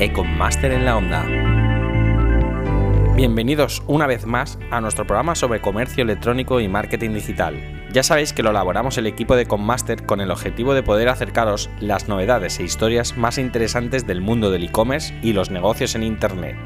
Econmaster en la Onda. Bienvenidos una vez más a nuestro programa sobre comercio electrónico y marketing digital. Ya sabéis que lo elaboramos el equipo de Conmaster con el objetivo de poder acercaros las novedades e historias más interesantes del mundo del e-commerce y los negocios en Internet.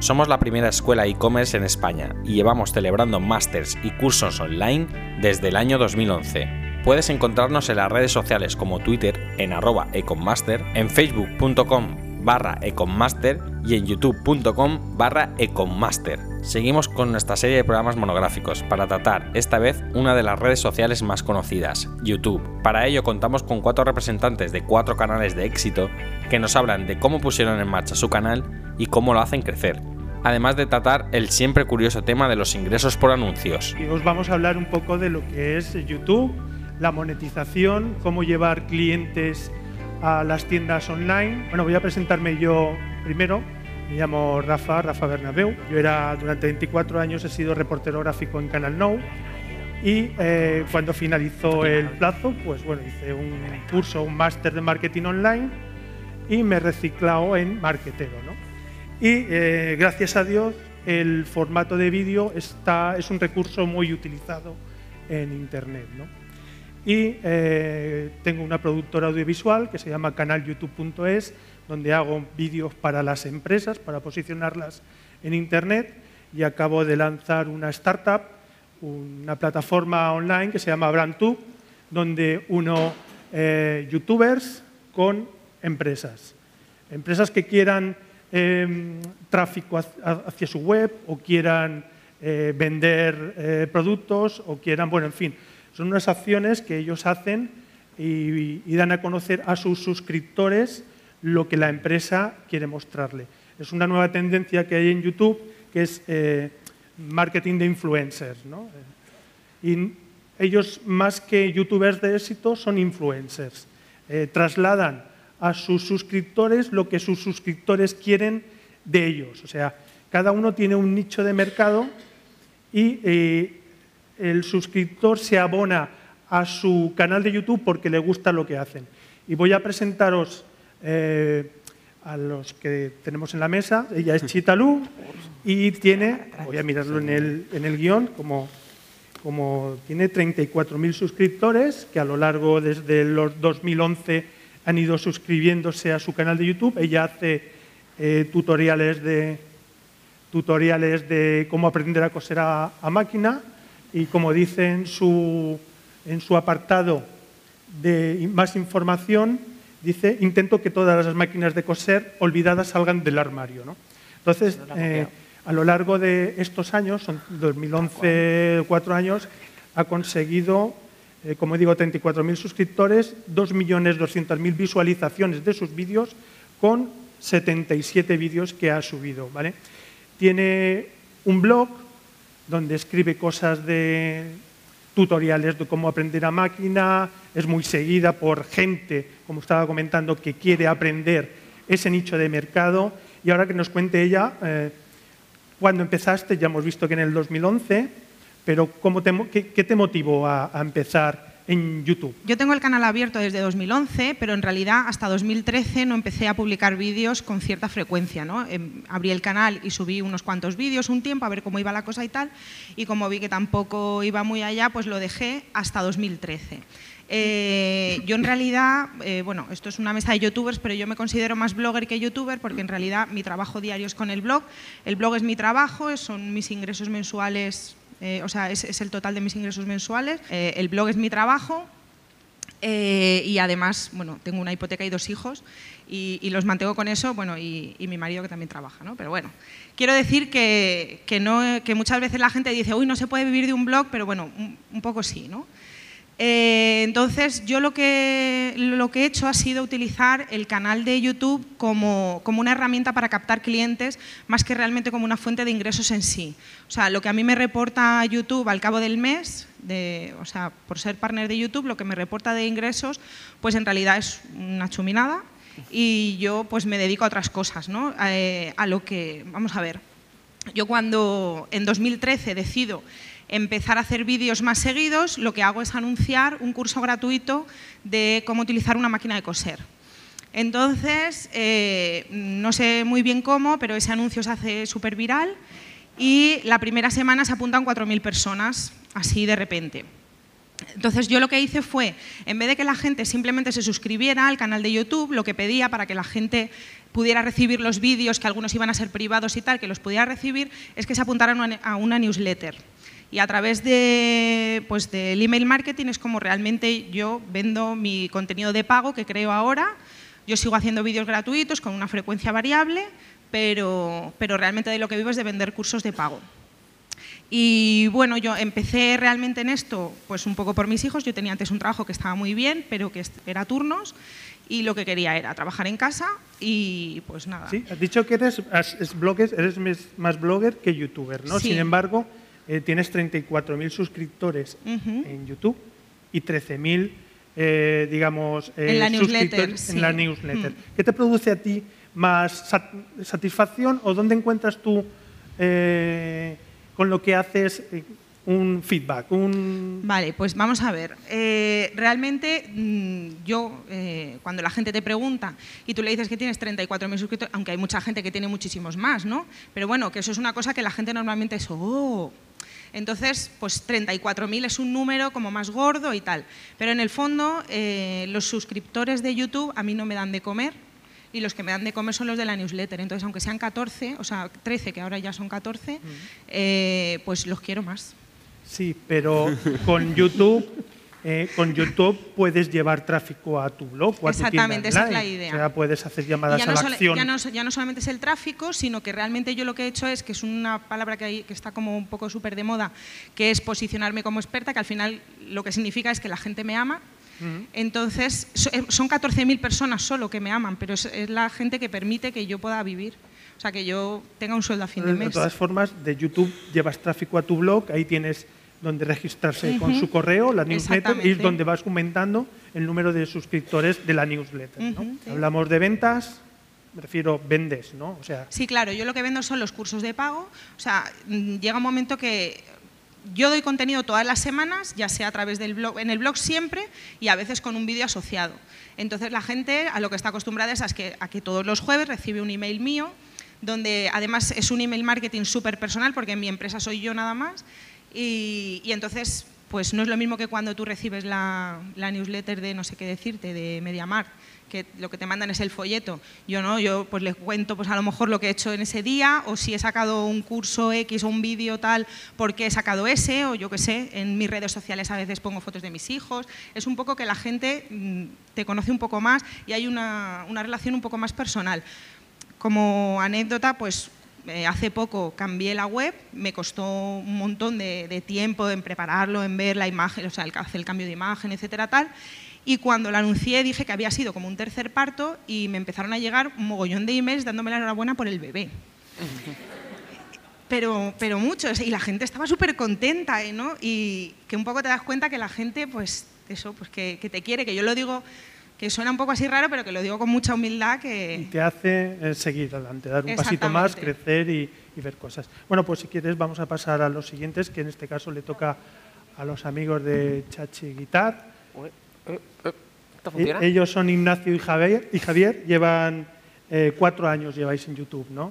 Somos la primera escuela e-commerce en España y llevamos celebrando másters y cursos online desde el año 2011. Puedes encontrarnos en las redes sociales como Twitter en arroba econmaster, en facebook.com barra Econmaster y en youtube.com barra Econmaster. Seguimos con nuestra serie de programas monográficos para tratar esta vez una de las redes sociales más conocidas, YouTube. Para ello contamos con cuatro representantes de cuatro canales de éxito que nos hablan de cómo pusieron en marcha su canal y cómo lo hacen crecer. Además de tratar el siempre curioso tema de los ingresos por anuncios. Y os vamos a hablar un poco de lo que es YouTube, la monetización, cómo llevar clientes a las tiendas online. Bueno, voy a presentarme yo primero. Me llamo Rafa, Rafa Bernabeu. Yo era durante 24 años he sido reportero gráfico en Canal Now y eh, cuando finalizó el plazo, pues bueno, hice un curso, un máster de marketing online y me he reciclado en marketero, ¿no? Y eh, gracias a Dios el formato de vídeo está, es un recurso muy utilizado en Internet, ¿no? Y eh, tengo una productora audiovisual que se llama canalyoutube.es, donde hago vídeos para las empresas, para posicionarlas en Internet. Y acabo de lanzar una startup, una plataforma online que se llama BrandTube, donde uno eh, youtubers con empresas. Empresas que quieran em, tráfico hacia su web o quieran eh, vender productos o quieran, bueno, en fin, son unas acciones que ellos hacen y, dan a conocer a sus suscriptores lo que la empresa quiere mostrarle. Es una nueva tendencia que hay en YouTube que es eh, marketing de influencers. Y ellos, más que youtubers de éxito, son influencers. Eh, trasladan a sus suscriptores lo que sus suscriptores quieren de ellos. O sea, cada uno tiene un nicho de mercado y eh, el suscriptor se abona a su canal de YouTube porque le gusta lo que hacen. Y voy a presentaros eh, a los que tenemos en la mesa. Ella es Chitalú y tiene, voy a mirarlo en el, en el guion, como, como tiene 34.000 suscriptores que a lo largo desde los 2011 han ido suscribiéndose a su canal de YouTube. Ella hace eh, tutoriales, de, tutoriales de cómo aprender a coser a máquina y como dice en su, en su apartado de más información, dice, intento que todas las máquinas de coser olvidadas salgan del armario. ¿no? Entonces, eh, a lo largo de estos años, son 2011, cuatro años, ha conseguido, eh, como digo, 34.000 suscriptores, 2.200.000 visualizaciones de sus vídeos con 77 vídeos que ha subido. ¿vale? Tiene un blog donde escribe cosas de tutoriales de cómo aprender a máquina, es muy seguida por gente, como estaba comentando, que quiere aprender ese nicho de mercado. Y ahora que nos cuente ella, eh, cuando empezaste, ya hemos visto que en el 2011, pero ¿cómo qué, te motivó a empezar YouTube? Yo tengo el canal abierto desde 2011, pero en realidad hasta 2013 no empecé a publicar vídeos con cierta frecuencia. ¿no? Em, abrí el canal y subí unos cuantos vídeos un tiempo a ver cómo iba la cosa y tal, y como vi que tampoco iba muy allá, pues lo dejé hasta 2013. Eh, yo en realidad, eh, bueno, esto es una mesa de youtubers, pero yo me considero más blogger que youtuber porque en realidad mi trabajo diario es con el blog. El blog es mi trabajo, son mis ingresos mensuales eh, o sea, es, el total de mis ingresos mensuales. Eh, el blog es mi trabajo eh, y además, bueno, tengo una hipoteca y dos hijos y, los mantengo con eso, bueno, y, mi marido que también trabaja, ¿no? Pero bueno, quiero decir que, no, que muchas veces la gente dice, uy, no se puede vivir de un blog, pero bueno, un, un poco sí, ¿no? Eh, entonces, yo lo que, lo que he hecho ha sido utilizar el canal de YouTube como, como, una herramienta para captar clientes, más que realmente como una fuente de ingresos en sí. O sea, lo que a mí me reporta YouTube al cabo del mes, de, o sea, por ser partner de YouTube, lo que me reporta de ingresos, pues en realidad es una chuminada y yo pues me dedico a otras cosas, ¿no? Eh, a lo que, vamos a ver, yo cuando en 2013 decido empezar a hacer vídeos más seguidos, lo que hago es anunciar un curso gratuito de cómo utilizar una máquina de coser. Entonces, eh, no sé muy bien cómo, pero ese anuncio se hace súper viral y la primera semana se apuntan 4.000 personas, así de repente. Entonces yo lo que hice fue, en vez de que la gente simplemente se suscribiera al canal de YouTube, lo que pedía para que la gente pudiera recibir los vídeos, que algunos iban a ser privados y tal, que los pudiera recibir, es que se apuntaran a una newsletter. Y a través de, pues, del email marketing es como realmente yo vendo mi contenido de pago que creo ahora. Yo sigo haciendo vídeos gratuitos con una frecuencia variable, pero, pero realmente de lo que vivo es de vender cursos de pago. Y bueno, yo empecé realmente en esto pues un poco por mis hijos. Yo tenía antes un trabajo que estaba muy bien, pero que era turnos y lo que quería era trabajar en casa y pues nada. Sí, has dicho que eres, bloggers, eres más blogger que youtuber, ¿no? Sin embargo, eh, tienes 34.000 suscriptores en YouTube y 13.000, eh, digamos, eh, en la newsletter. En la newsletter. ¿Qué te produce a ti más satisfacción o dónde encuentras tú con lo que haces eh, un feedback? Un... Vale, pues vamos a ver. Eh, realmente mm, yo, eh, cuando la gente te pregunta y tú le dices que tienes 34.000 suscriptores, aunque hay mucha gente que tiene muchísimos más, ¿no? Pero bueno, que eso es una cosa que la gente normalmente es, oh, entonces, pues 34.000 es un número como más gordo y tal. Pero en el fondo, los suscriptores de YouTube a mí no me dan de comer, y los que me dan de comer son los de la newsletter. Entonces, aunque sean 14, o sea, 13, que ahora ya son 14, eh, pues los quiero más. Sí, pero con YouTube, eh, con YouTube puedes llevar tráfico a tu blog o a Exactamente, esa es la idea. O sea, puedes hacer llamadas a la acción. Ya no, ya no, solamente es el tráfico, sino que realmente yo lo que he hecho es, que es una palabra que, hay, que está como un poco súper de moda, que es posicionarme como experta, que al final lo que significa es que la gente me ama entonces, eh, son 14.000 personas solo que me aman, pero es, la gente que permite que yo pueda vivir. O sea, que yo tenga un sueldo a fin de mes. De todas formas, de YouTube llevas tráfico a tu blog, ahí tienes donde registrarse con su correo, la newsletter, y es donde vas aumentando el número de suscriptores de la newsletter. Hablamos de ventas, me refiero, vendes, ¿no? O sea, sí, claro, yo lo que vendo son los cursos de pago. O sea, mm, llega un momento que yo doy contenido todas las semanas, ya sea a través del blog, en el blog siempre y a veces con un vídeo asociado. Entonces la gente a lo que está acostumbrada es a que, a que todos los jueves recibe un email mío, donde además es un email marketing súper personal porque en mi empresa soy yo nada más y, entonces pues no es lo mismo que cuando tú recibes la, newsletter de no sé qué decirte, de MediaMarkt, que lo que te mandan es el folleto. Yo no, yo pues les cuento pues a lo mejor lo que he hecho en ese día o si he sacado un curso X o un vídeo tal, porque he sacado ese o yo qué sé, en mis redes sociales a veces pongo fotos de mis hijos. Es un poco que la gente mm, te conoce un poco más y hay una, relación un poco más personal. Como anécdota, pues eh, hace poco cambié la web, me costó un montón de, tiempo en prepararlo, en ver la imagen, o sea, el, hacer el cambio de imagen, etcétera, tal. Y cuando la anuncié dije que había sido como un tercer parto y me empezaron a llegar un mogollón de emails dándome la enhorabuena por el bebé. Pero, pero muchos, y la gente estaba súper contenta, ¿eh? ¿no? Y que un poco te das cuenta que la gente, pues, eso, pues que, te quiere, que yo lo digo, que suena un poco así raro, pero que lo digo con mucha humildad. Que te hace eh, seguir adelante, dar un pasito más, crecer y, ver cosas. Bueno, pues si quieres vamos a pasar a los siguientes, que en este caso le toca a los amigos de Chachi Guitar. E-, ellos son Ignacio y Javier, y Javier llevan eh, cuatro años lleváis en YouTube, ¿no?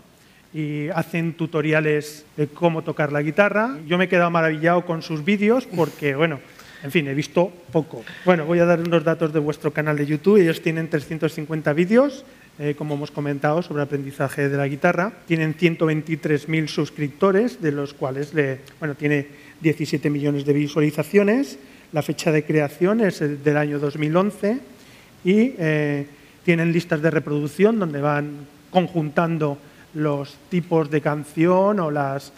Y hacen tutoriales de cómo tocar la guitarra. Yo me he quedado maravillado con sus vídeos porque, bueno, en fin, he visto poco. Bueno, voy a dar unos datos de vuestro canal de YouTube. Ellos tienen 350 vídeos, eh, como hemos comentado, sobre aprendizaje de la guitarra. Tienen 123.000 suscriptores, de los cuales, le, bueno, tiene 17 millones de visualizaciones la fecha de creación es del año 2011 y eh, tienen listas de reproducción donde van conjuntando los tipos de canción o las,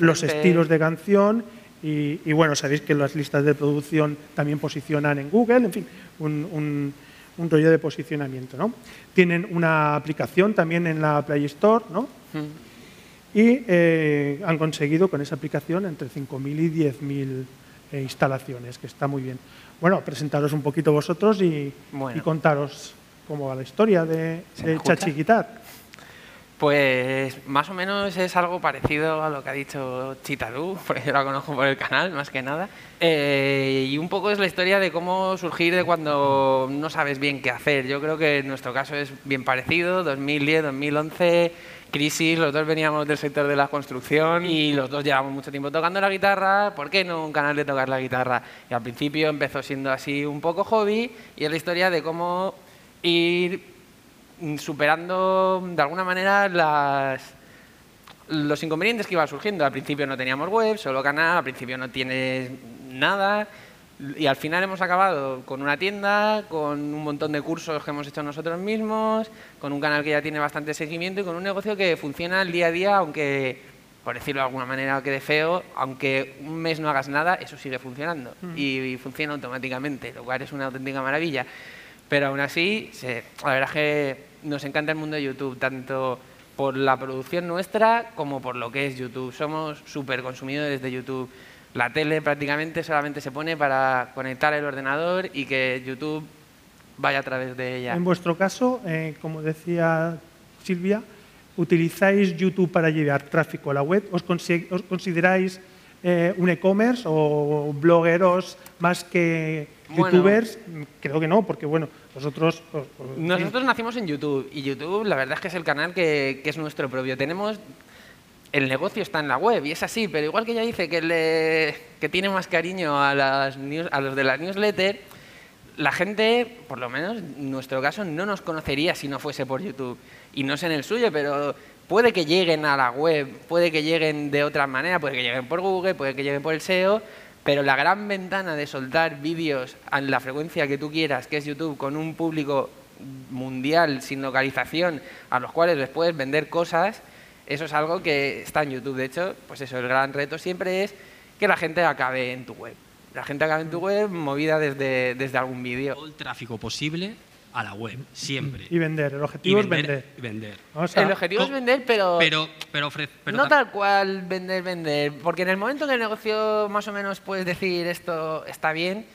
los estilos de canción y, bueno, sabéis que las listas de producción también posicionan en Google, en fin, un, rollo de posicionamiento. ¿no? Tienen una aplicación también en la Play Store ¿no? Mm. y eh, han conseguido con esa aplicación entre 5.000 y 10.000 e instalaciones, que está muy bien. Bueno, presentaros un poquito vosotros y, contaros cómo va la historia de, Chachi Guitar. Pues más o menos es algo parecido a lo que ha dicho Chitadú, porque yo la conozco por el canal, más que nada. Eh, y un poco es la historia de cómo surgir de cuando no sabes bien qué hacer. Yo creo que en nuestro caso es bien parecido, 2010, 2011, crisis, los dos veníamos del sector de la construcción y los dos llevamos mucho tiempo tocando la guitarra. ¿Por qué no un canal de tocar la guitarra? Y al principio empezó siendo así un poco hobby y es la historia de cómo ir superando de alguna manera las, los inconvenientes que iban surgiendo. Al principio no teníamos web, solo canal, al principio no tienes nada. Y al final hemos acabado con una tienda, con un montón de cursos que hemos hecho nosotros mismos, con un canal que ya tiene bastante seguimiento y con un negocio que funciona el día a día, aunque, por decirlo de alguna manera, quede feo, aunque un mes no hagas nada, eso sigue funcionando. Mm. Y, funciona automáticamente, lo cual es una auténtica maravilla. Pero aún así, la verdad es que nos encanta el mundo de YouTube, tanto por la producción nuestra como por lo que es YouTube. Somos súper consumidores de YouTube. La tele prácticamente solamente se pone para conectar el ordenador y que YouTube vaya a través de ella. En vuestro caso, eh, como decía Silvia, ¿utilizáis YouTube para llevar tráfico a la web? ¿Os, consideráis eh, un e-commerce o blogueros más que youtubers? Creo que no, porque bueno, vosotros... Nosotros nacimos en YouTube y YouTube la verdad es que es el canal que, es nuestro propio. Tenemos... El negocio está en la web y es así, pero igual que ella dice que, le, que tiene más cariño a, las a los de la newsletter, la gente, por lo menos en nuestro caso, no nos conocería si no fuese por YouTube. Y no sé en el suyo, pero puede que lleguen a la web, puede que lleguen de otra manera, puede que lleguen por Google, puede que lleguen por el SEO, pero la gran ventana de soltar vídeos a la frecuencia que tú quieras, que es YouTube, con un público mundial, sin localización, a los cuales les puedes vender cosas, eso es algo que está en YouTube. De hecho, pues eso, el gran reto siempre es que la gente acabe en tu web. La gente acabe en tu web movida desde, desde algún vídeo. Todo el tráfico posible a la web, siempre. Y vender, el objetivo es vender. vender. el objetivo es vender, pero, pero, pero, no tal cual vender, vender. Porque en el momento que el negocio más o menos puedes decir esto está bien,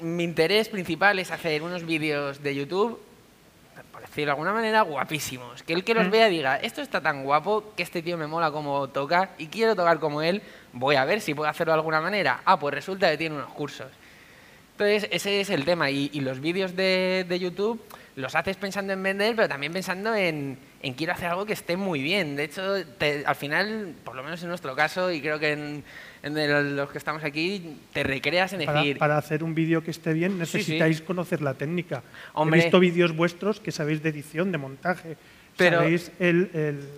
mi interés principal es hacer unos vídeos de YouTube, por decirlo de alguna manera, guapísimos. Que el que los mm. vea diga, esto está tan guapo que este tío me mola como toca y quiero tocar como él, voy a ver si puedo hacerlo de alguna manera. Ah, pues resulta que tiene unos cursos. Entonces, ese es el tema. Y, los vídeos de, YouTube los haces pensando en vender, pero también pensando en, quiero hacer algo que esté muy bien. De hecho, al final, por lo menos en nuestro caso, y creo que en, los que estamos aquí, te recreas en decir... Para hacer un vídeo que esté bien necesitáis conocer la técnica. He visto vídeos vuestros que sabéis de edición, de montaje, sabéis el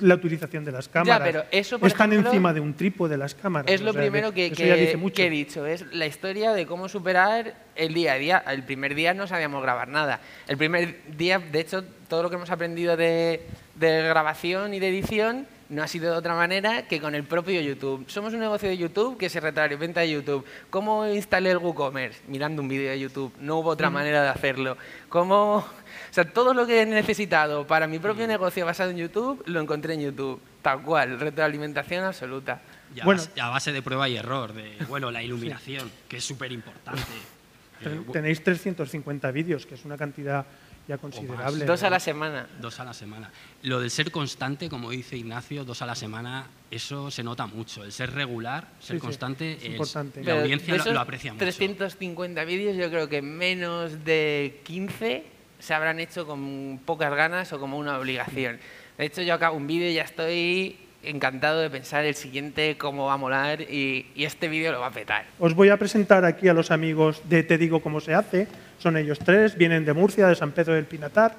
la utilización de las cámaras. pero eso, Están encima de un trípode de las cámaras. Es lo primero que, he dicho, es la historia de cómo superar el día a día. El primer día no sabíamos grabar nada. El primer día, de hecho, todo lo que hemos aprendido de, grabación y de edición no ha sido de otra manera que con el propio YouTube. Somos un negocio de YouTube que se retroalimenta de YouTube. ¿Cómo instalé el WooCommerce? Mirando un vídeo de YouTube. No hubo otra manera de hacerlo. ¿Cómo o sea, todo lo que he necesitado para mi propio negocio basado en YouTube, lo encontré en YouTube. Tal cual, retroalimentación absoluta. Y a, bueno, base, a base de prueba y error, de bueno, la iluminación, que es súper importante. Eh, tenéis 350 vídeos, que es una cantidad ya considerable. Dos a la semana. Dos a la semana. Lo del ser constante, como dice Ignacio, dos a la semana, eso se nota mucho. El ser regular, ser constante, es, importante. La audiencia lo, lo, aprecia mucho. 350 vídeos, yo creo que menos de 15 se habrán hecho con pocas ganas o como una obligación. De hecho, yo acabo un vídeo y ya estoy encantado de pensar el siguiente cómo va a molar y, este vídeo lo va a petar. Os voy a presentar aquí a los amigos de Te digo cómo se hace. Son ellos tres, vienen de Murcia, de San Pedro del Pinatar.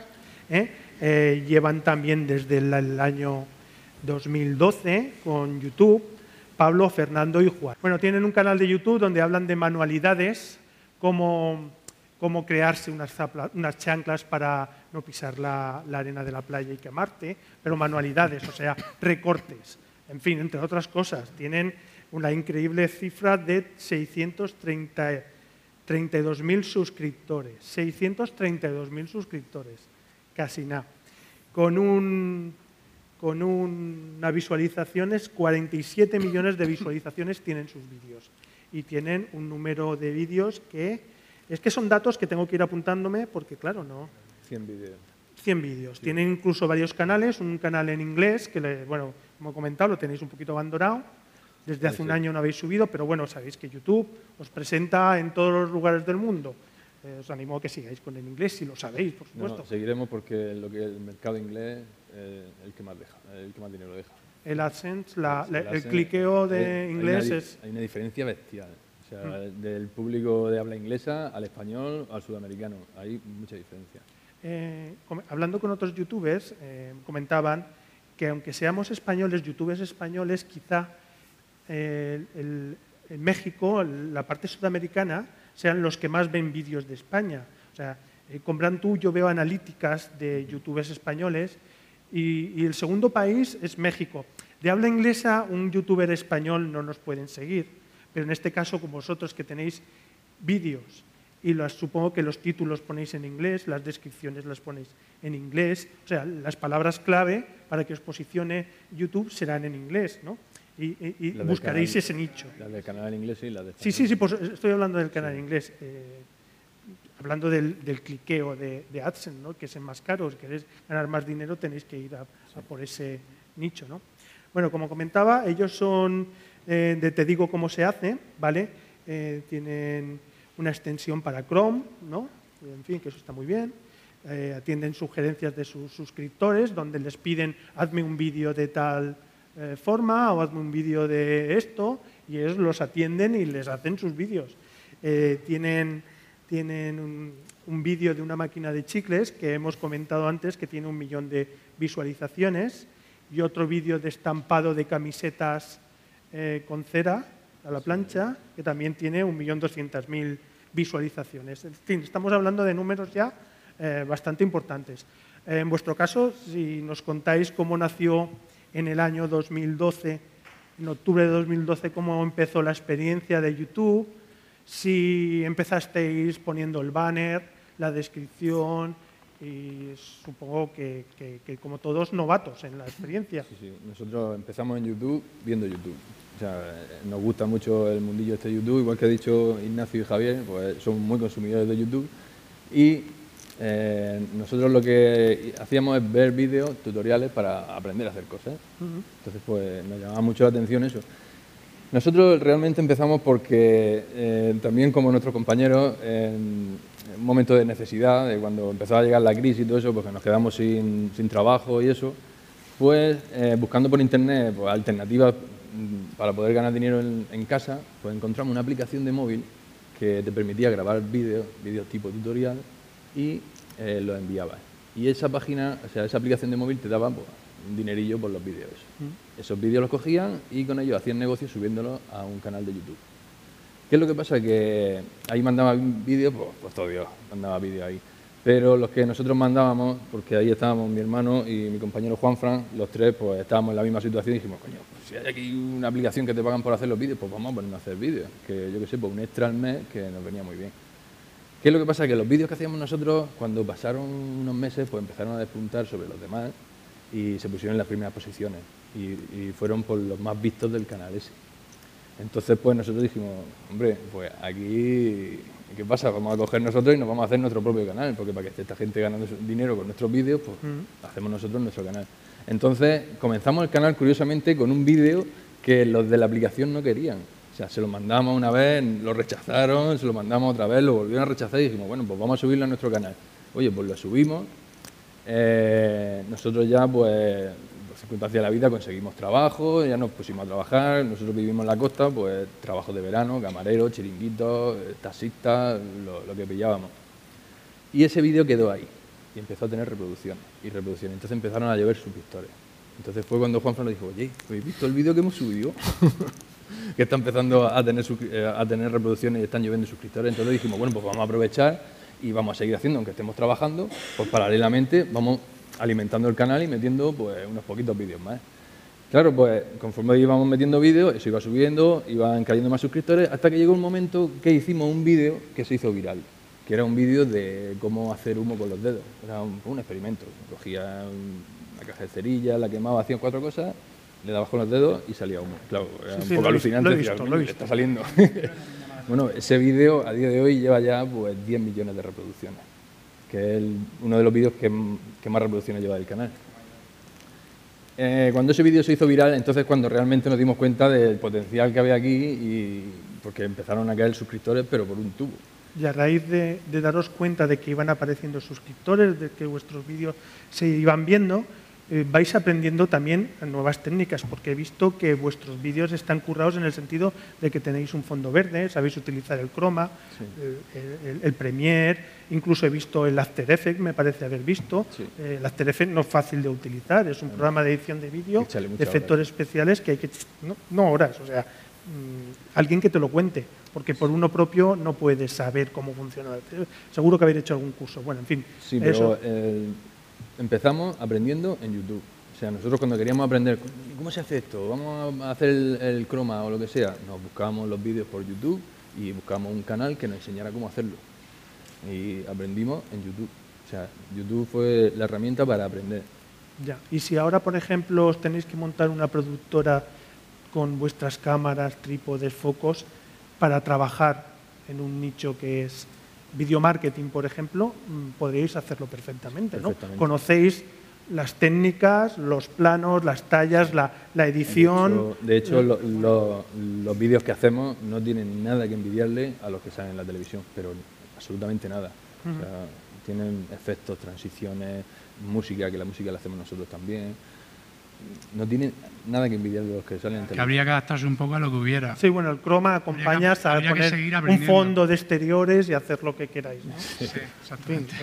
¿eh? Eh, llevan también desde el, año 2012 con YouTube. Pablo, Fernando y Juan. Bueno, tienen un canal de YouTube donde hablan de manualidades, como cómo crearse unas, unas chanclas para no pisar la, arena de la playa y quemarte, pero manualidades, o sea, recortes. En fin, entre otras cosas, tienen una increíble cifra de 632.000 suscriptores. 632.000 suscriptores, casi nada. Con, un, con unas visualizaciones, 47 millones de visualizaciones tienen sus vídeos. Y tienen un número de vídeos que es que son datos que tengo que ir apuntándome porque, claro, no. 100 vídeos. 100 vídeos. Tienen incluso varios canales, un canal en inglés, que, bueno, como he comentado, lo tenéis un poquito abandonado. Desde hace un año no habéis subido, pero bueno, sabéis que YouTube os presenta en todos los lugares del mundo. Eh, os animo a que sigáis con el inglés, si lo sabéis, por supuesto. No, seguiremos porque lo que el mercado inglés es el que más deja, el que más dinero deja. El AdSense, el, cliqueo de inglés es... Hay una diferencia bestial. O sea, mm. del público de habla inglesa al español al sudamericano. Hay mucha diferencia. Eh, hablando con otros youtubers, eh, comentaban que aunque seamos españoles, youtubers españoles, quizá en México, la parte sudamericana, sean los que más ven vídeos de España. O sea, eh, con yo veo analíticas de youtubers españoles y, el segundo país es México. De habla inglesa, un youtuber español no nos pueden seguir, pero en este caso, como vosotros que tenéis vídeos y supongo que los títulos ponéis en inglés, las descripciones las ponéis en inglés, o sea, las palabras clave para que os posicione YouTube serán en inglés, ¿no? Y, buscaréis ese nicho. La del canal en inglés y la de Sí, sí, sí, pues estoy hablando del canal en inglés. Eh, hablando del, cliqueo de, AdSense, ¿no? que es el más caro. Si queréis ganar más dinero tenéis que ir a, por ese nicho. ¿no? Bueno, como comentaba, ellos son eh, de Te digo cómo se hace, ¿vale? Eh, tienen una extensión para Chrome, ¿no? En fin, que eso está muy bien. atienden sugerencias de sus suscriptores, donde les piden, hazme un vídeo de tal eh, forma o hazme un vídeo de esto y ellos los atienden y les hacen sus vídeos. Eh, tienen tienen un, vídeo de una máquina de chicles que hemos comentado antes que tiene un millón de visualizaciones y otro vídeo de estampado de camisetas eh, con cera a la plancha que también tiene un millón doscientas mil visualizaciones. En fin, estamos hablando de números ya bastante importantes. en vuestro caso, si nos contáis cómo nació en el año 2012, en octubre de 2012, cómo empezó la experiencia de YouTube, si empezasteis poniendo el banner, la descripción, y supongo que, como todos novatos en la experiencia. Sí, sí, nosotros empezamos en YouTube viendo YouTube. O sea, nos gusta mucho el mundillo este YouTube, igual que ha dicho Ignacio y Javier, pues son muy consumidores de YouTube. Y eh, nosotros lo que hacíamos es ver vídeos, tutoriales para aprender a hacer cosas. Entonces, pues nos llamaba mucho la atención eso. Nosotros realmente empezamos porque eh, también como nuestros compañeros, en un momento de necesidad, de cuando empezaba a llegar la crisis y todo eso, porque nos quedamos sin, sin trabajo y eso, pues eh, buscando por internet pues, alternativas mm, para poder ganar dinero en, en, casa, pues encontramos una aplicación de móvil que te permitía grabar vídeos, vídeos tipo tutorial, y eh, lo enviabas. Y esa página, o sea, esa aplicación de móvil te daba pues, un dinerillo por los vídeos. Mm. Esos vídeos los cogían y con ellos hacían negocio subiéndolos a un canal de YouTube. ¿Qué es lo que pasa? Que ahí mandaba vídeos, pues, pues todo Dios, mandaba vídeos ahí. Pero los que nosotros mandábamos, porque ahí estábamos mi hermano y mi compañero Juan Fran, los tres pues estábamos en la misma situación y dijimos, coño, pues, si hay aquí una aplicación que te pagan por hacer los vídeos, pues vamos a ponernos a hacer vídeos. Que yo que sé, pues un extra al mes que nos venía muy bien. ¿Qué es lo que pasa? Que los vídeos que hacíamos nosotros, cuando pasaron unos meses, pues empezaron a despuntar sobre los demás y se pusieron en las primeras posiciones y, fueron por los más vistos del canal ese. Entonces, pues nosotros dijimos, hombre, pues aquí, ¿qué pasa? Vamos a coger nosotros y nos vamos a hacer nuestro propio canal, porque para que esté esta gente ganando dinero con nuestros vídeos, pues hacemos nosotros nuestro canal. Entonces, comenzamos el canal curiosamente con un vídeo que los de la aplicación no querían. O sea, se lo mandamos una vez, lo rechazaron, se lo mandamos otra vez, lo volvieron a rechazar y dijimos, bueno, pues vamos a subirlo a nuestro canal. Oye, pues lo subimos. Eh, nosotros ya, pues, por circunstancias de la vida, conseguimos trabajo, ya nos pusimos a trabajar. Nosotros vivimos en la costa, pues, trabajo de verano, camarero, chiringuitos, taxistas, lo, que pillábamos. Y ese vídeo quedó ahí y empezó a tener reproducciones y reproducciones. Entonces empezaron a llover suscriptores. Entonces fue cuando Juan nos dijo, oye, ¿habéis visto el vídeo que hemos subido? que está empezando a tener, eh, a tener reproducciones y están lloviendo suscriptores. Entonces dijimos, bueno, pues vamos a aprovechar y vamos a seguir haciendo, aunque estemos trabajando, pues paralelamente vamos alimentando el canal y metiendo pues unos poquitos vídeos más. Claro, pues conforme íbamos metiendo vídeos, eso iba subiendo, iban cayendo más suscriptores, hasta que llegó un momento que hicimos un vídeo que se hizo viral, que era un vídeo de cómo hacer humo con los dedos. Era un, un experimento. Cogía una caja de cerilla, la quemaba, hacía cuatro cosas le dabas con los dedos y salía humo. Claro, era un poco alucinante. Lo he visto, lo he visto. Está saliendo. bueno, ese vídeo a día de hoy lleva ya pues 10 millones de reproducciones. que es uno de los vídeos que, más reproducciones lleva del canal. Eh, cuando ese vídeo se hizo viral, entonces cuando realmente nos dimos cuenta del potencial que había aquí y porque empezaron a caer suscriptores, pero por un tubo. Y a raíz de, de daros cuenta de que iban apareciendo suscriptores, de que vuestros vídeos se iban viendo, eh, vais aprendiendo también nuevas técnicas, porque he visto que vuestros vídeos están currados en el sentido de que tenéis un fondo verde, sabéis utilizar el croma, el, el, Premiere, incluso he visto el After Effects, me parece haber visto. Eh, el After Effects no es fácil de utilizar, es un programa de edición de vídeo, de efectos especiales que hay que... No, horas, o sea, mm, alguien que te lo cuente, porque por uno propio no puedes saber cómo funciona. Seguro que habéis hecho algún curso. Bueno, en fin. Sí, pero empezamos aprendiendo en YouTube. O sea, nosotros cuando queríamos aprender, ¿cómo se hace esto? Vamos a hacer el, croma o lo que sea. Nos buscábamos los vídeos por YouTube y buscábamos un canal que nos enseñara cómo hacerlo. Y aprendimos en YouTube. O sea, YouTube fue la herramienta para aprender. Ya. Y si ahora, por ejemplo, os tenéis que montar una productora con vuestras cámaras, trípodes, focos, para trabajar en un nicho que es video marketing, por ejemplo, mm, podríais hacerlo perfectamente. ¿no? Conocéis las técnicas, los planos, las tallas, la, edición. De hecho, los vídeos que hacemos no tienen nada que envidiarle a los que salen en la televisión, pero absolutamente nada. tienen efectos, transiciones, música, que la música la hacemos nosotros también no tiene nada que envidiar de los que salen en Que habría que adaptarse un poco a lo que hubiera. Sí, bueno, el croma acompaña a poner un fondo de exteriores y hacer lo que queráis. ¿no? Sí,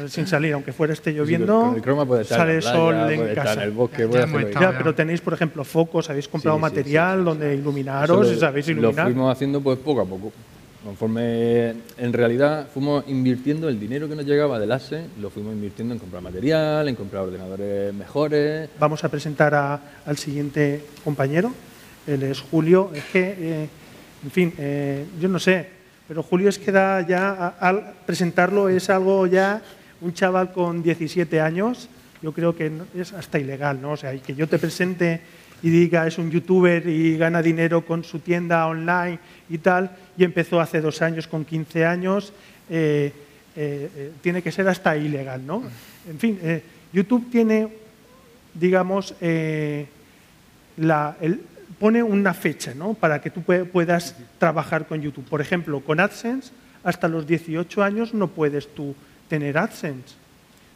sin salir, aunque fuera esté lloviendo, sale el sol en casa. el bosque, ya, pero tenéis, por ejemplo, focos, habéis comprado material donde iluminaros y sabéis iluminar. Lo fuimos haciendo pues poco a poco. Conforme en realidad fuimos invirtiendo el dinero que nos llegaba del ASE, lo fuimos invirtiendo en comprar material, en comprar ordenadores mejores. Vamos a presentar al siguiente compañero, él es Julio. Es que, eh, en fin, eh, yo no sé, pero Julio es que da ya, al presentarlo es algo ya, un chaval con 17 años, yo creo que es hasta ilegal, ¿no? O sea, que yo te presente y diga es un youtuber y gana dinero con su tienda online y tal, y empezó hace dos años con 15 años, eh, eh, eh, tiene que ser hasta ilegal, ¿no? En fin, YouTube tiene, digamos, la, pone una fecha, ¿no? Para que tú puedas trabajar con YouTube. Por ejemplo, con AdSense, hasta los 18 años no puedes tú tener AdSense,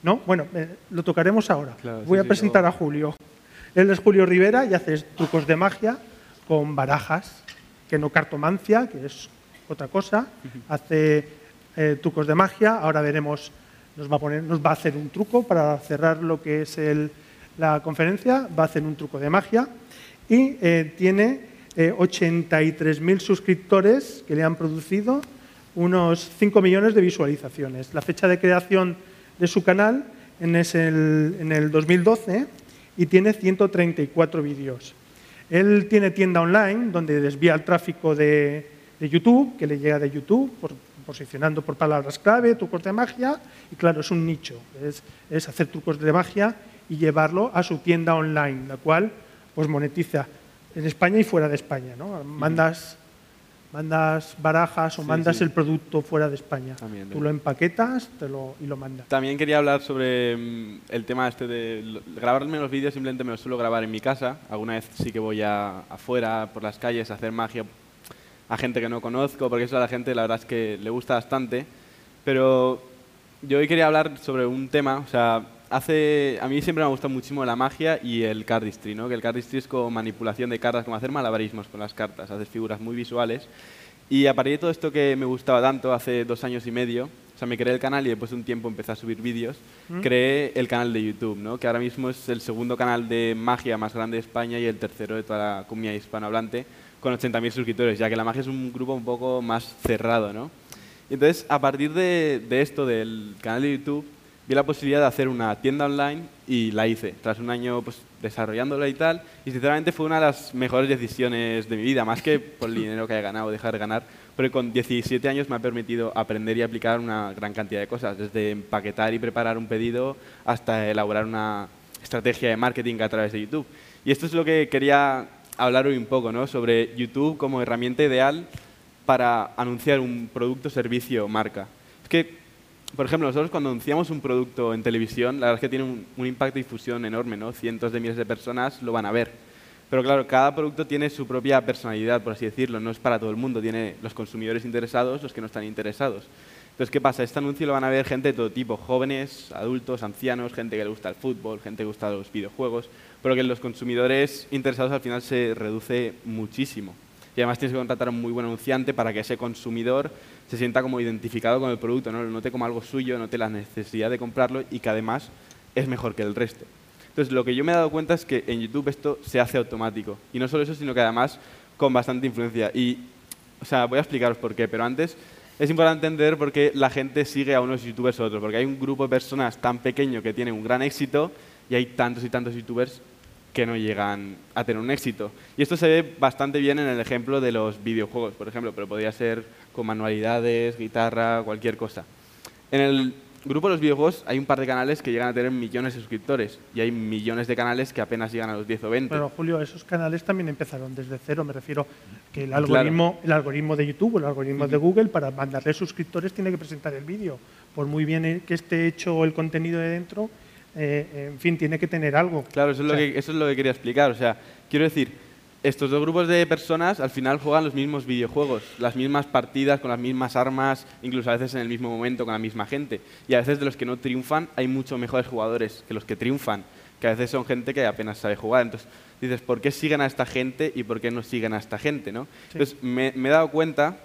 ¿no? Bueno, lo tocaremos ahora. Voy a presentar a Julio. Él es Julio Rivera y hace trucos de magia con barajas, que no cartomancia, que es otra cosa. Hace eh, trucos de magia. Ahora veremos, nos va, a poner, nos va a hacer un truco para cerrar lo que es la conferencia. Va a hacer un truco de magia. Y eh, tiene 83.000 eh, suscriptores que le han producido unos 5 millones de visualizaciones. La fecha de creación de su canal es en el 2012 y tiene 134 vídeos. Él tiene tienda online donde desvía el tráfico de, YouTube, que le llega de YouTube, posicionando por palabras clave, trucos de magia, y claro, es un nicho, es, hacer trucos de magia y llevarlo a su tienda online, la cual pues monetiza en España y fuera de España. ¿no? Mandas mandas barajas o mandas el producto fuera de España. Tú lo empaquetas te lo, y lo mandas. También quería hablar sobre mm, el tema este de grabarme los vídeos, simplemente me los suelo grabar en mi casa. Alguna vez sí que voy a, afuera, por las calles, a hacer magia a gente que no conozco, porque eso a la gente la verdad es que le gusta bastante. Pero yo hoy quería hablar sobre un tema, o sea, hace, a mí siempre me ha gustado muchísimo la magia y el cardistry, ¿no? que el cardistry es como manipulación de cartas, como hacer malabarismos con las cartas, hacer figuras muy visuales. Y a partir de todo esto que me gustaba tanto, hace dos años y medio, o sea, me creé el canal y después de un tiempo empecé a subir vídeos, mm. creé el canal de YouTube, ¿no? que ahora mismo es el segundo canal de magia más grande de España y el tercero de toda la comunidad hispanohablante, con 80.000 suscriptores, ya que la magia es un grupo un poco más cerrado. ¿no? Y entonces, a partir de, de esto, del canal de YouTube, vi la posibilidad de hacer una tienda online y la hice, tras un año pues, desarrollándola y tal. Y sinceramente fue una de las mejores decisiones de mi vida, más que por el dinero que haya ganado o dejar de ganar, porque con 17 años me ha permitido aprender y aplicar una gran cantidad de cosas, desde empaquetar y preparar un pedido hasta elaborar una estrategia de marketing a través de YouTube. Y esto es lo que quería hablar hoy un poco, ¿no? sobre YouTube como herramienta ideal para anunciar un producto, servicio o marca. Es que por ejemplo, nosotros cuando anunciamos un producto en televisión, la verdad es que tiene un, impacto de difusión enorme, ¿no? Cientos de miles de personas lo van a ver. Pero claro, cada producto tiene su propia personalidad, por así decirlo. No es para todo el mundo. Tiene los consumidores interesados, los que no están interesados. Entonces, ¿qué pasa? Este anuncio lo van a ver gente de todo tipo, jóvenes, adultos, ancianos, gente que le gusta el fútbol, gente que le gusta los videojuegos, pero que los consumidores interesados al final se reduce muchísimo. Y además tienes que contratar a un muy buen anunciante para que ese consumidor se sienta como identificado con el producto, ¿no? lo note como algo suyo, note la necesidad de comprarlo y que además es mejor que el resto. Entonces, lo que yo me he dado cuenta es que en YouTube esto se hace automático. Y no solo eso, sino que además con bastante influencia. Y, o sea, voy a explicaros por qué, pero antes es importante entender por qué la gente sigue a unos youtubers u otros, porque hay un grupo de personas tan pequeño que tiene un gran éxito y hay tantos y tantos youtubers que no llegan a tener un éxito. Y esto se ve bastante bien en el ejemplo de los videojuegos, por ejemplo, pero podría ser con manualidades, guitarra, cualquier cosa. En el grupo de los videojuegos hay un par de canales que llegan a tener millones de suscriptores y hay millones de canales que apenas llegan a los 10 o 20. Pero Julio, esos canales también empezaron desde cero, me refiero que el algoritmo, el algoritmo de YouTube o el algoritmo de Google para mandarle suscriptores tiene que presentar el vídeo. Por muy bien que esté hecho el contenido de dentro, eh, en fin, tiene que tener algo. Claro, eso es, lo que, eso es lo que quería explicar. O sea, quiero decir, estos dos grupos de personas al final juegan los mismos videojuegos, las mismas partidas con las mismas armas, incluso a veces en el mismo momento con la misma gente. Y a veces de los que no triunfan hay muchos mejores jugadores que los que triunfan, que a veces son gente que apenas sabe jugar. Entonces dices, ¿por qué siguen a esta gente y por qué no siguen a esta gente? ¿no? Entonces me, me he dado cuenta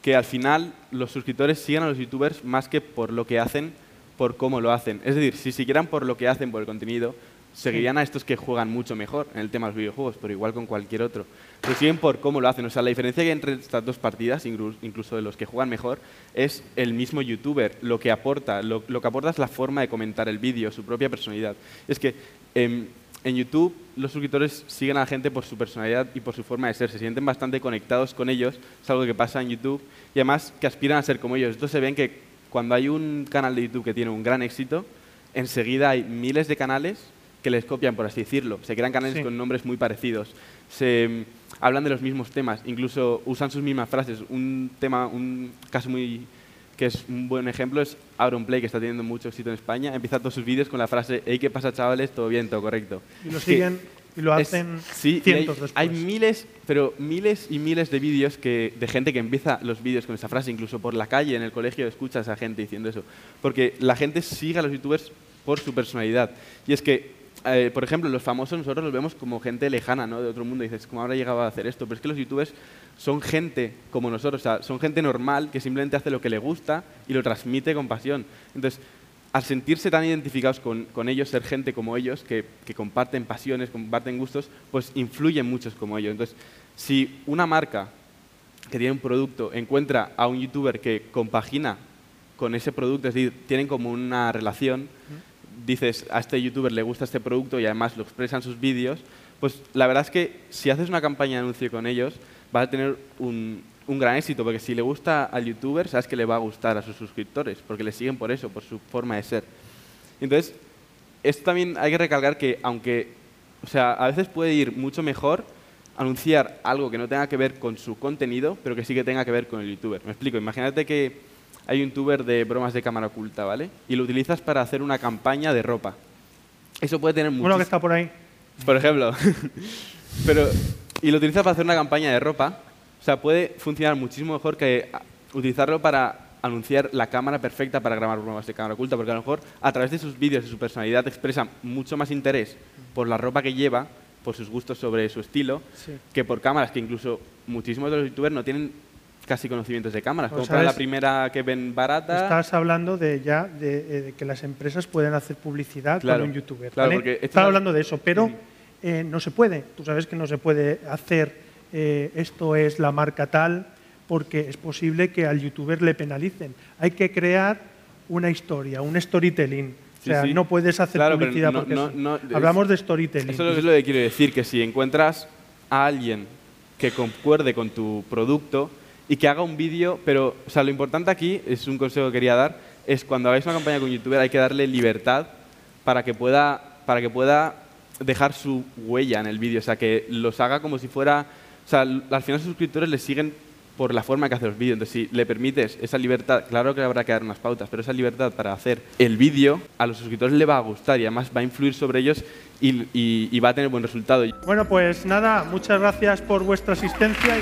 que al final los suscriptores siguen a los youtubers más que por lo que hacen, por cómo lo hacen. Es decir, si siguieran por lo que hacen, por el contenido, seguirían a estos que juegan mucho mejor en el tema de los videojuegos, pero igual con cualquier otro. Pero siguen por cómo lo hacen. O sea, la diferencia que hay entre estas dos partidas, incluso de los que juegan mejor, es el mismo youtuber, lo que aporta. Lo, que aporta es la forma de comentar el vídeo, su propia personalidad. Es que em, en YouTube los suscriptores siguen a la gente por su personalidad y por su forma de ser. Se sienten bastante conectados con ellos, es algo que pasa en YouTube, y además que aspiran a ser como ellos. Entonces se ven que cuando hay un canal de YouTube que tiene un gran éxito, enseguida hay miles de canales que les copian, por así decirlo. Se crean canales con nombres muy parecidos. Se mm, hablan de los mismos temas, incluso usan sus mismas frases. Un tema, un caso muy que es un buen ejemplo es Play que está teniendo mucho éxito en España. Empieza todos sus vídeos con la frase hey, ¿qué pasa, chavales? Todo bien, todo correcto. Y lo siguen y lo hacen sí, cientos hay, hay, miles, pero miles y miles de vídeos que, de gente que empieza los vídeos con esa frase, incluso por la calle, en el colegio, escuchas a gente diciendo eso. Porque la gente sigue a los youtubers por su personalidad. Y es que eh, por ejemplo, los famosos nosotros los vemos como gente lejana, ¿no? De otro mundo. Y dices, ¿cómo habrá llegado a hacer esto? Pero es que los youtubers son gente como nosotros, o sea, son gente normal que simplemente hace lo que le gusta y lo transmite con pasión. Entonces, al sentirse tan identificados con, con ellos, ser gente como ellos, que, que, comparten pasiones, comparten gustos, pues influyen muchos como ellos. Entonces, si una marca que tiene un producto encuentra a un youtuber que compagina con ese producto, es decir, tienen como una relación, dices a este youtuber le gusta este producto y además lo expresan sus vídeos, pues la verdad es que si haces una campaña de anuncio con ellos, vas a tener un, un gran éxito, porque si le gusta al youtuber, sabes que le va a gustar a sus suscriptores, porque le siguen por eso, por su forma de ser. Entonces, esto también hay que recalcar que, aunque, o sea, a veces puede ir mucho mejor anunciar algo que no tenga que ver con su contenido, pero que sí que tenga que ver con el youtuber. Me explico, imagínate que hay un tuber de bromas de cámara oculta, ¿vale? Y lo utilizas para hacer una campaña de ropa. Eso puede tener mucho. Uno que está por ahí. Por ejemplo. Pero, y lo utilizas para hacer una campaña de ropa. O sea, puede funcionar muchísimo mejor que utilizarlo para anunciar la cámara perfecta para grabar bromas de cámara oculta, porque a lo mejor a través de sus vídeos y su personalidad expresa mucho más interés por la ropa que lleva, por sus gustos sobre su estilo, que por cámaras que incluso muchísimos de los youtubers no tienen casi conocimientos de cámaras. Como la primera que ven barata. Estás hablando de ya de, eh, que las empresas pueden hacer publicidad con un youtuber. Claro, Estás hablando de eso, pero eh, no se puede. Tú sabes que no se puede hacer eh, esto es la marca tal porque es posible que al youtuber le penalicen. Hay que crear una historia, un storytelling. o sea, no puedes hacer publicidad porque hablamos de storytelling. Eso es lo que quiero decir, que si encuentras a alguien que concuerde con tu producto, y que haga un vídeo, pero o sea, lo importante aquí, es un consejo que quería dar, es cuando hagáis una campaña con youtuber hay que darle libertad para que pueda, para que pueda dejar su huella en el vídeo, o sea, que los haga como si fuera, o sea, al final sus suscriptores le siguen por la forma que hace los vídeos. Entonces, si le permites esa libertad, claro que habrá que dar unas pautas, pero esa libertad para hacer el vídeo, a los suscriptores le va a gustar y además va a influir sobre ellos y, y va a tener buen resultado. Bueno, pues nada, muchas gracias por vuestra asistencia.